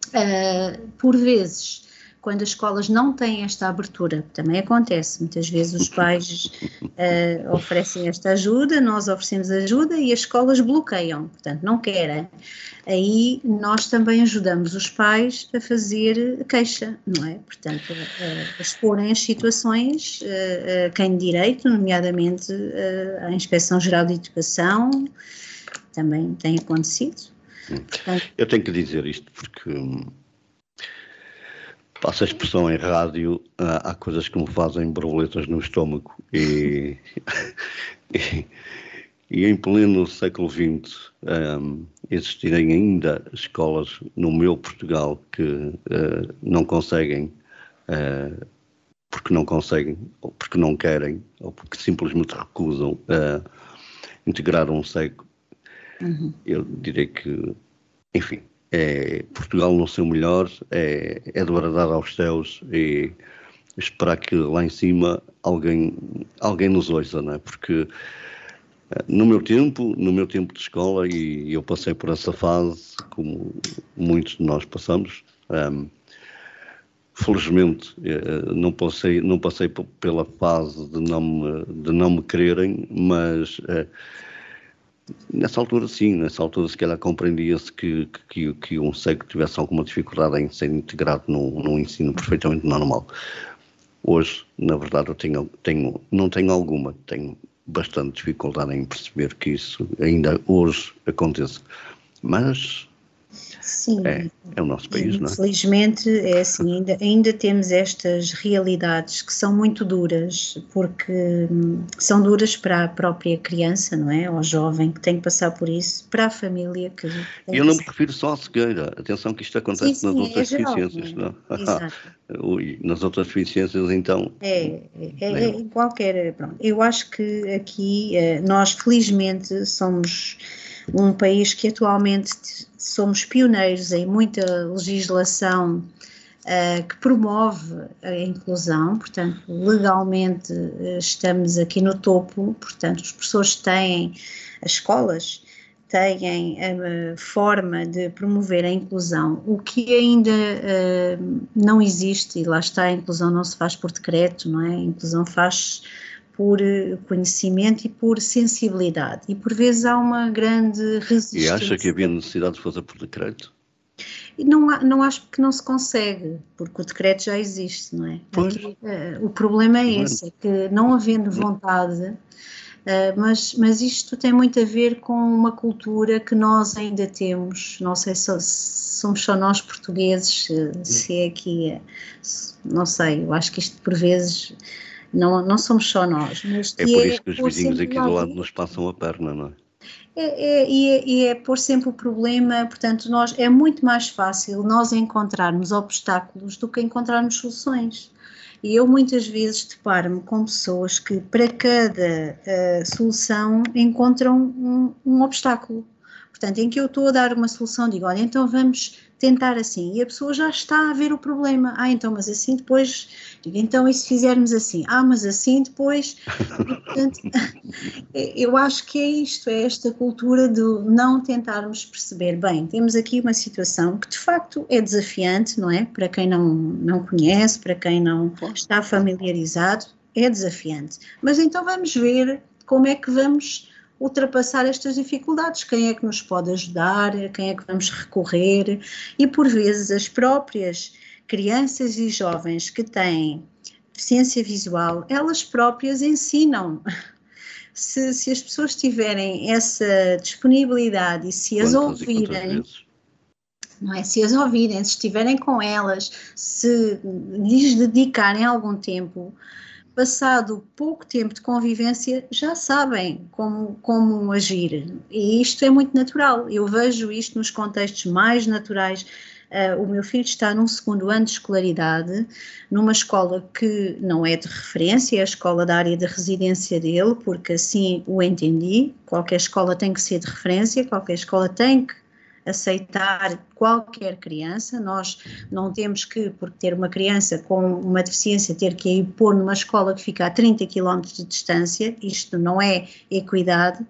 Uh, por vezes, quando as escolas não têm esta abertura, também acontece, muitas vezes os pais uh, oferecem esta ajuda, nós oferecemos ajuda e as escolas bloqueiam, portanto, não querem aí nós também ajudamos os pais a fazer queixa, não é? Portanto, a, a exporem as situações a, a quem de direito, nomeadamente a Inspeção Geral de Educação, também tem acontecido. Portanto, Eu tenho que dizer isto porque Passa a expressão em rádio, há, há coisas que me fazem borboletas no estômago e, e, e em pleno século XX um, existirem ainda escolas no meu Portugal que uh, não conseguem, uh, porque não conseguem, ou porque não querem, ou porque simplesmente recusam uh, integrar um cego, uhum. eu direi que, enfim, é Portugal no seu melhor, é, é bradar aos céus e esperar que lá em cima alguém, alguém nos ouça, não é? Porque eh, no meu tempo, no meu tempo de escola, e eu passei por essa fase, como muitos de nós passamos, um, ehm, felizmente eh, não passei, não passei pela fase de não me, de não me quererem, mas uh, Nessa altura, sim, nessa altura, se calhar compreendia-se que, que, que, um cego tivesse alguma dificuldade em ser integrado num, num ensino perfeitamente normal. Hoje, na verdade, eu tenho, tenho, não tenho alguma, tenho bastante dificuldade em perceber que isso ainda hoje aconteça. Mas Sim. É, é o nosso país, não é? Infelizmente, é assim, ainda, ainda temos estas realidades que são muito duras, porque hum, são duras para a própria criança, não é? Ou jovem que tem que passar por isso, para a família que. Eu não me refiro só à cegueira, atenção que isto acontece sim, nas outras é deficiências, não é? Exato. Nas outras deficiências, então. É, é, é, é qualquer. Pronto. Eu acho que aqui eh, nós, felizmente, somos um país que atualmente somos pioneiros em muita legislação uh, que promove a inclusão, portanto, legalmente uh, estamos aqui no topo, portanto, os professores têm, as escolas têm a forma de promover a inclusão. O que ainda uh, não existe, e lá está, a inclusão não se faz por decreto, não é? A inclusão faz por eh, conhecimento e por sensibilidade. E por vezes há uma grande resistência. E acha que havia necessidade de fazer por decreto? Não, não acho que não se consegue, porque o decreto já existe, não é? Pois. Aqui, uh, o problema é esse, é que não havendo vontade, uh, mas, mas isto tem muito a ver com uma cultura que nós ainda temos, não sei se somos só nós portugueses, se é aqui, não sei, eu acho que isto por vezes não, não somos só nós. Mas é por é isso que os vizinhos aqui do lado nos passam a perna, não é? É, é, e, é, é pôr sempre o problema, portanto, nós é muito mais fácil nós encontrarmos obstáculos do que encontrarmos soluções. E eu muitas vezes deparo-me com pessoas que para cada uh, solução encontram um, um obstáculo. Portanto, em que eu estou a dar uma solução, digo, olha, então vamos tentar assim. E a pessoa já está a ver o problema. Ah, então, mas assim depois. Então, e se fizermos assim? Ah, mas assim depois. portanto, eu acho que é isto, é esta cultura de não tentarmos perceber. Bem, temos aqui uma situação que de facto é desafiante, não é? Para quem não, não conhece, para quem não está familiarizado, é desafiante. Mas então vamos ver como é que vamos ultrapassar estas dificuldades, quem é que nos pode ajudar, quem é que vamos recorrer e por vezes as próprias crianças e jovens que têm deficiência visual, elas próprias ensinam. Se, se as pessoas tiverem essa disponibilidade e se as ouvirem, não é? Se as ouvirem, se estiverem com elas, se lhes dedicarem algum tempo, passado pouco tempo de convivência, já sabem como, como agir. E isto é muito natural. Eu vejo isto nos contextos mais naturais. Uh, o meu filho está num segundo ano de escolaridade, numa escola que não é de referência, é a escola da área de residência dele, porque assim o entendi. Qualquer escola tem que ser de referência, qualquer escola tem que aceitar qualquer criança, nós não temos que, por ter uma criança com uma deficiência, ter que ir pôr numa escola que fica a 30 km de distância, isto não é equidade.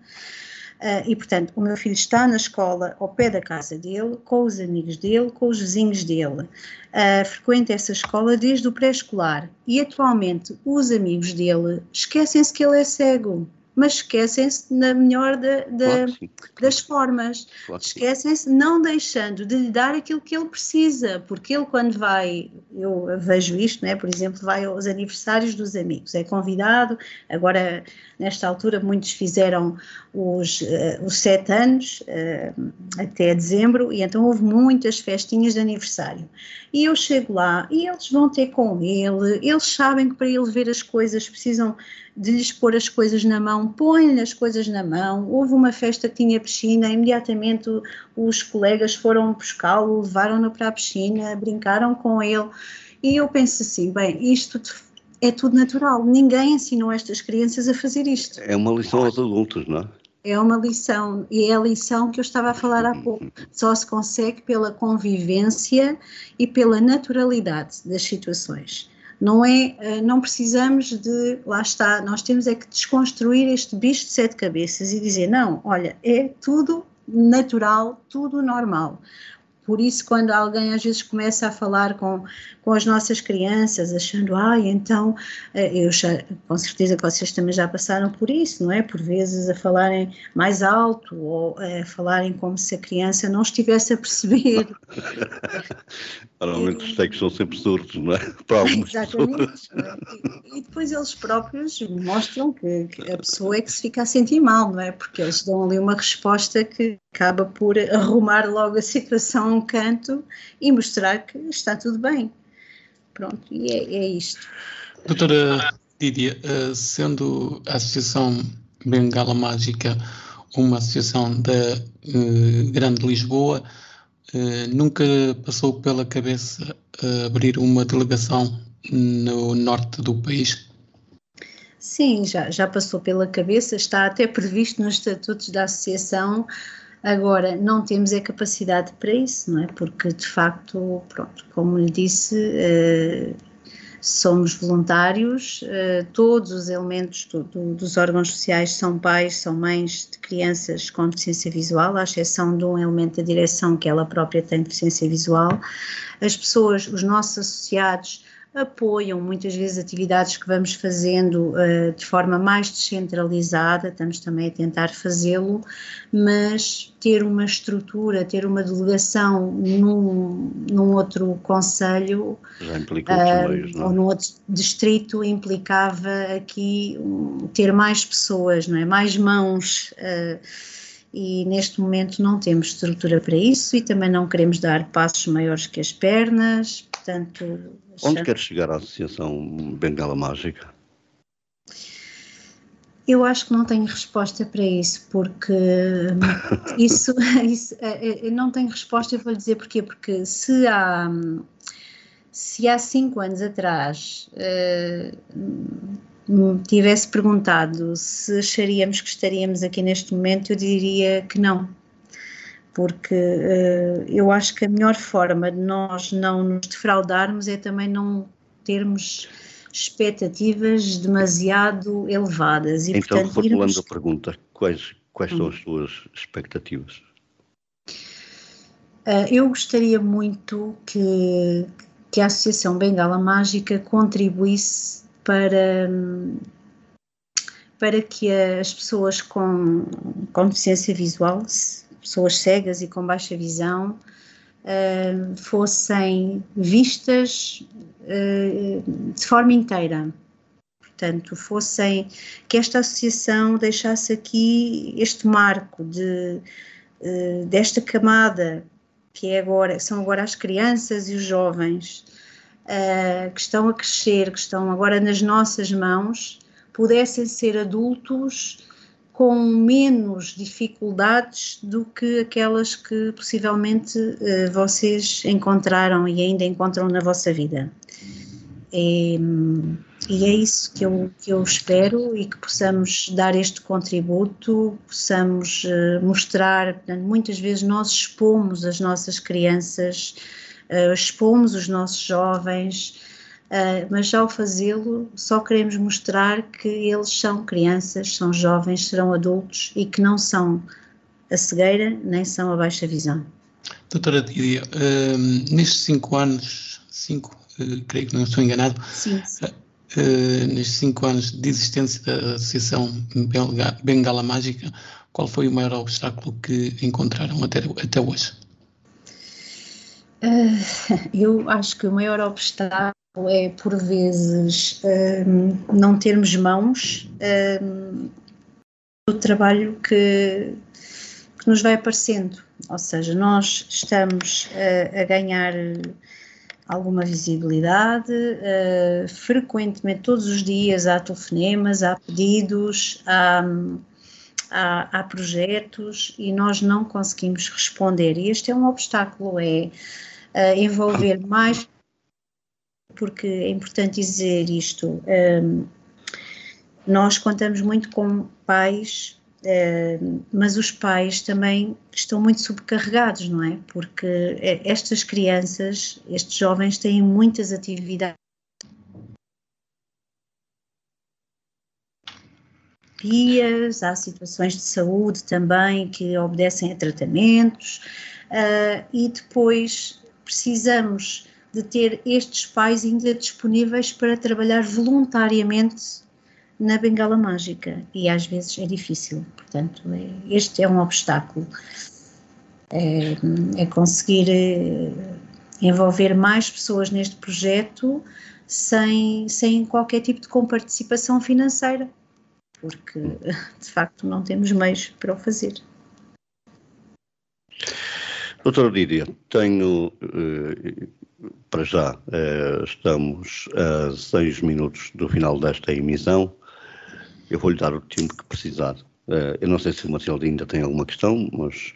Uh, e, portanto, o meu filho está na escola ao pé da casa dele, com os amigos dele, com os vizinhos dele. Uh, frequenta essa escola desde o pré-escolar e, atualmente, os amigos dele esquecem-se que ele é cego mas esquecem-se na melhor da, da, claro das formas. Claro esquecem-se não deixando de lhe dar aquilo que ele precisa, porque ele quando vai, eu vejo isto, né, por exemplo, vai aos aniversários dos amigos, é convidado, agora nesta altura muitos fizeram os, uh, os sete anos uh, até dezembro e então houve muitas festinhas de aniversário. E eu chego lá e eles vão ter com ele, eles sabem que para ele ver as coisas precisam de lhes pôr as coisas na mão, põem-lhe as coisas na mão. Houve uma festa que tinha piscina, imediatamente os colegas foram buscá-lo, levaram-no para a piscina, brincaram com ele. E eu penso assim: bem, isto é tudo natural, ninguém ensinou estas crianças a fazer isto. É uma lição aos adultos, não é? É uma lição, e é a lição que eu estava a falar há pouco. Só se consegue pela convivência e pela naturalidade das situações. Não é, eh, não precisamos de, lá está, nós temos é que desconstruir este bicho de sete cabeças e dizer, não, olha, é tudo natural, tudo normal. Por isso, quando alguém às vezes começa a falar com, com as nossas crianças, achando, ah, então, eh, eu já, com certeza que vocês também já passaram por isso, não é? Por vezes a falarem mais alto ou a falarem como se a criança não estivesse a perceber. Normalmente os textos são sempre surdos, não é? Para algumas Exatamente. E, e, depois eles próprios mostram que, que, a pessoa é que se fica a sentir mal, não é? Porque eles dão ali uma resposta que acaba por arrumar logo a situação um canto e mostrar que está tudo bem. Pronto, e é, é isto. Doutora Didia, eh, sendo a Associação Bengala Mágica uma associação da uh, Grande Lisboa, uh, nunca passou pela cabeça uh, abrir uma delegação no norte do país? Sim, já, já passou pela cabeça, está até previsto nos estatutos da associação Agora, não temos a capacidade para isso, não é? Porque, de facto, pronto, como lhe disse, uh, somos voluntários, uh, todos os elementos do, do, dos órgãos sociais são pais, são mães de crianças com deficiência visual, à exceção de um elemento da direção que ela própria tem deficiência visual. As pessoas, os nossos associados, apoiam muitas vezes atividades que vamos fazendo uh, de forma mais descentralizada, estamos também a tentar fazê-lo, mas ter uma estrutura, ter uma delegação num, num outro conselho uh, meios, ou num outro distrito implicava aqui um, ter mais pessoas, não é? mais mãos. Uh, e neste momento não temos estrutura para isso e também não queremos dar passos maiores que as pernas, portanto Onde quer chegar a Associação Bengala Mágica? Eu acho que não tenho resposta para isso, porque isso, isso é, é, não tenho resposta, eu vou lhe dizer porquê, porque se há, se há cinco anos atrás uh, tivesse perguntado se acharíamos que estaríamos aqui neste momento, eu diria que não, porque uh, eu acho que a melhor forma de nós não nos defraudarmos é também não termos expectativas demasiado elevadas. E, então, portanto, reformulando irmos... a pergunta, quais, quais são hum. as suas expectativas? Uh, eu gostaria muito que, que a Associação Bengala Mágica contribuísse para, para que as pessoas com, com deficiência visual, pessoas cegas e com baixa visão uh, fossem vistas uh, de forma inteira. Portanto, fossem que esta associação deixasse aqui este marco de, uh, desta camada que é agora, são agora as crianças e os jovens que estão a crescer, que estão agora nas nossas mãos, pudessem ser adultos com menos dificuldades do que aquelas que possivelmente uh, vocês encontraram e ainda encontram na vossa vida. E, e, é isso que eu, que eu espero e que possamos dar este contributo, possamos uh, mostrar, portanto, muitas vezes nós expomos as nossas crianças, uh, expomos os nossos jovens, Uh, mas ao fazê-lo só queremos mostrar que eles são crianças, são jovens, serão adultos e que não são a cegueira nem são a baixa visão. Doutora Dídia, uh, nestes cinco anos, cinco, uh, creio que não estou enganado, sim, sim. uh, nestes cinco anos de existência da Associação Bengala Mágica, qual foi o maior obstáculo que encontraram até, até hoje? Eu acho que o maior obstáculo é, por vezes, um, não termos mãos um, do trabalho que, que, nos vai aparecendo. Ou seja, nós estamos a, a ganhar alguma visibilidade, uh, frequentemente, todos os dias, há telefonemas, há pedidos, há, há, há projetos e nós não conseguimos responder. E este é um obstáculo, é uh, envolver mais porque é importante dizer isto. Um, nós contamos muito com pais, um, mas os pais também estão muito subcarregados, não é? Porque estas crianças, estes jovens têm muitas atividades. Há situações de saúde também que obedecem a tratamentos, uh, e depois precisamos de ter estes pais ainda disponíveis para trabalhar voluntariamente na bengala mágica e às vezes é difícil, portanto é, este é um obstáculo, é, é conseguir é, envolver mais pessoas neste projeto sem, sem qualquer tipo de comparticipação financeira, porque de facto não temos meios para o fazer. Doutora Lídia, tenho eh, para já, eh, estamos a seis minutos do final desta emissão. Eu vou-lhe dar o tempo que precisar. Eh, eu não sei se o Marcelo ainda tem alguma questão, mas.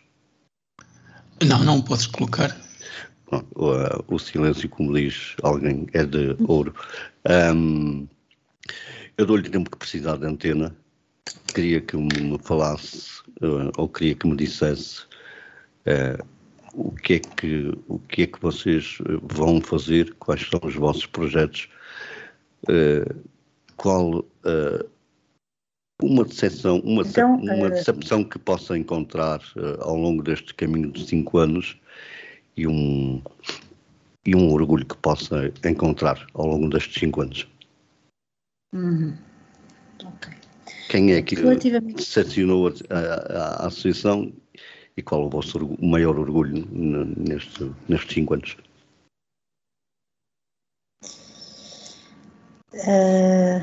Não, não podes colocar. Bom, o, o, silêncio, como diz alguém, é de ouro. Um, eu dou-lhe o tempo que precisar da antena. Queria que me falasse, ou queria que me dissesse o que é que o que é que vocês eh, vão fazer, quais são os vossos projetos, uh, qual uh, uma decepção, uma, então, uma decepção que possa encontrar uh, ao longo deste caminho de cinco anos e um e um orgulho que possa encontrar ao longo destes cinco anos. Uhum. Okay. Quem é que decepcionou a, a, a associação e qual o vosso o maior orgulho neste, nestes cinco anos? Uh,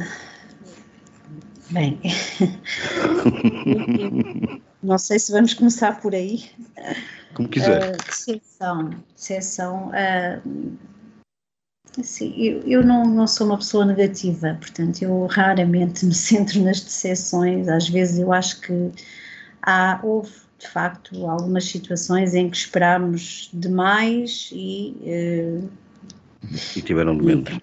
bem, não sei se vamos começar por aí. Como quiser. Uh, decepção, decepção. Uh, assim, eu, eu não, não sou uma pessoa negativa, portanto, eu raramente me centro nas decepções. Às vezes eu acho que há, houve de facto algumas situações em que esperámos demais e. Uh, e tiveram momentos.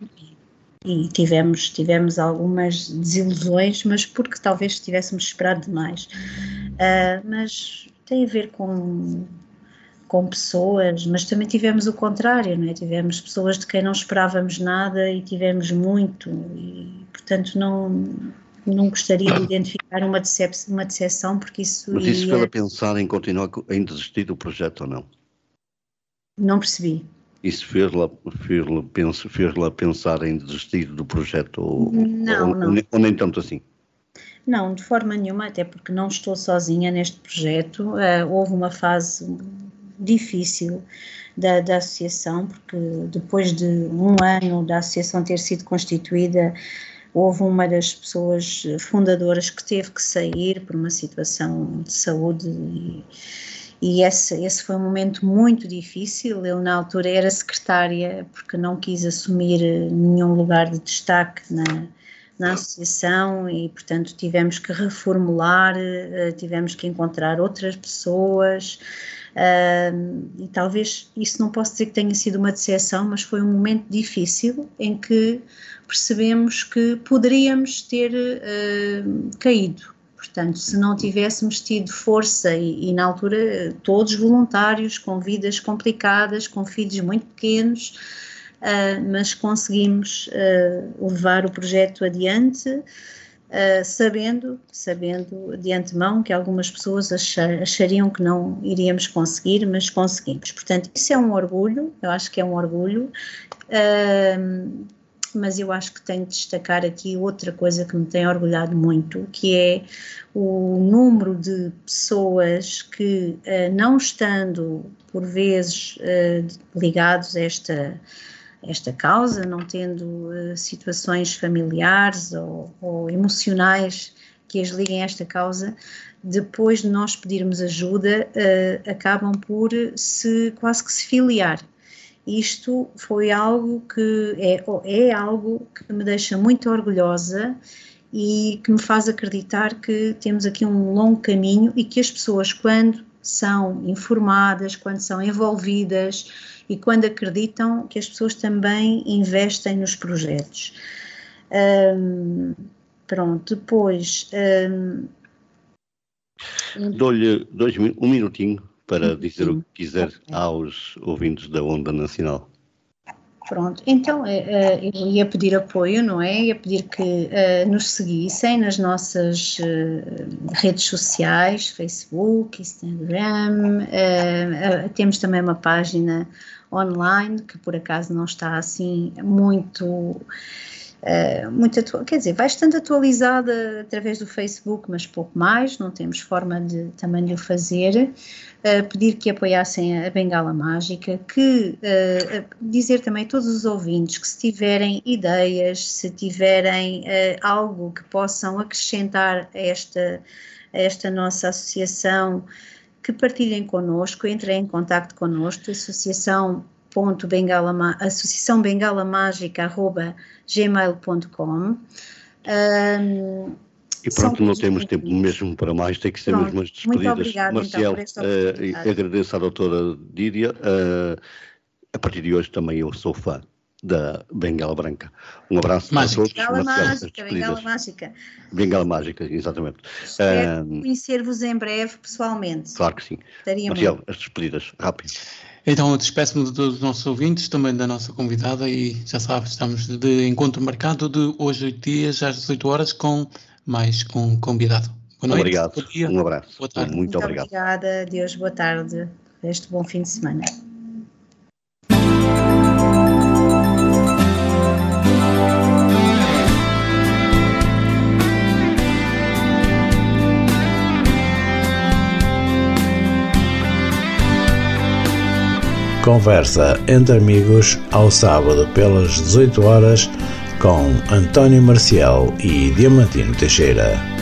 E, e tivemos, tivemos algumas desilusões, mas porque talvez tivéssemos esperado demais. Uh, mas tem a ver com, com pessoas, mas também tivemos o contrário, não é? Tivemos pessoas de quem não esperávamos nada e tivemos muito, e portanto não não gostaria de identificar uma, decepção, uma decepção, porque isso. Mas isso fez-la pensar em continuar, em desistir do projeto ou não? Não percebi. Isso fez-la fez -la, fez -la pensar em desistir do projeto ou, não, ou, não. ou nem tanto assim? Não, de forma nenhuma, até porque não estou sozinha neste projeto. Uh, houve uma fase difícil da, da associação, porque depois de um ano da associação ter sido constituída, Houve uma das pessoas fundadoras que teve que sair por uma situação de saúde e, e esse, esse foi um momento muito difícil. Eu, na altura, era secretária porque não quis assumir nenhum lugar de destaque na, na associação e, portanto, tivemos que reformular, eh, tivemos que encontrar outras pessoas. Uh, e talvez isso não posso dizer que tenha sido uma decepção, mas foi um momento difícil em que percebemos que poderíamos ter uh, caído. Portanto, se não tivéssemos tido força e, e, na altura todos voluntários, com vidas complicadas, com filhos muito pequenos, mas conseguimos uh, levar o projeto adiante, sabendo, sabendo de antemão que algumas pessoas achar, achariam que não iríamos conseguir, mas conseguimos. Portanto, isso é um orgulho, eu acho que é um orgulho mas eu acho que tenho de destacar aqui outra coisa que me tem orgulhado muito, que é o número de pessoas que, uh, não estando por vezes uh, ligados a esta, esta causa, não tendo uh, situações familiares ou, ou, emocionais que as liguem a esta causa, depois de nós pedirmos ajuda, acabam por se quase que se filiar. Isto foi algo que é, é algo que me deixa muito orgulhosa e que me faz acreditar que temos aqui um longo caminho e que as pessoas, quando são informadas, quando são envolvidas e quando acreditam, que as pessoas também investem nos projetos. Pronto, depois. Dou-lhe um minutinho para dizer o que quiser aos ouvintes da Onda Nacional. Pronto, então eh, eh, eu ia pedir apoio, não é? Ia pedir que uh, nos seguissem nas nossas redes sociais, Facebook, Instagram, temos também uma página online que por acaso não está assim muito Uh, muito quer dizer, vai estando atualizada através do Facebook, mas pouco mais, não temos forma de também de o fazer. Uh, pedir que apoiassem a Bengala Mágica, que uh, dizer também a todos os ouvintes que se tiverem ideias, se tiverem algo que possam acrescentar a esta, a esta nossa associação, que partilhem connosco, entrem em contato connosco, associação ponto bengala, associação bengala mágica arroba gmail.com um, e pronto, não temos tempo mesmo para mais, tem que ser pronto, mesmo as despedidas. Muito obrigada, Marcial, então, uh, agradeço à doutora Dídia, uh, a partir de hoje também eu sou fã da Bengala Branca. Um abraço mágica. a todos. Bengala Mágica, Bengala Mágica. Bengala Mágica, exatamente. Espero uh, conhecer-vos em breve pessoalmente. Claro que sim. Estaria Marcial, muito. as despedidas, rápido. Então, eu despeço-me de todos os nossos ouvintes, também da nossa convidada, e já sabe, estamos de encontro marcado de hoje, oito dias, às 18 horas, com mais um convidado. Boa noite. Obrigado. Um abraço. Boa tarde. Muito, Muito obrigado. Obrigada. Deus, boa tarde. Este bom fim de semana. Conversa entre amigos ao sábado pelas 18 horas com António Marcial e Diamantino Teixeira.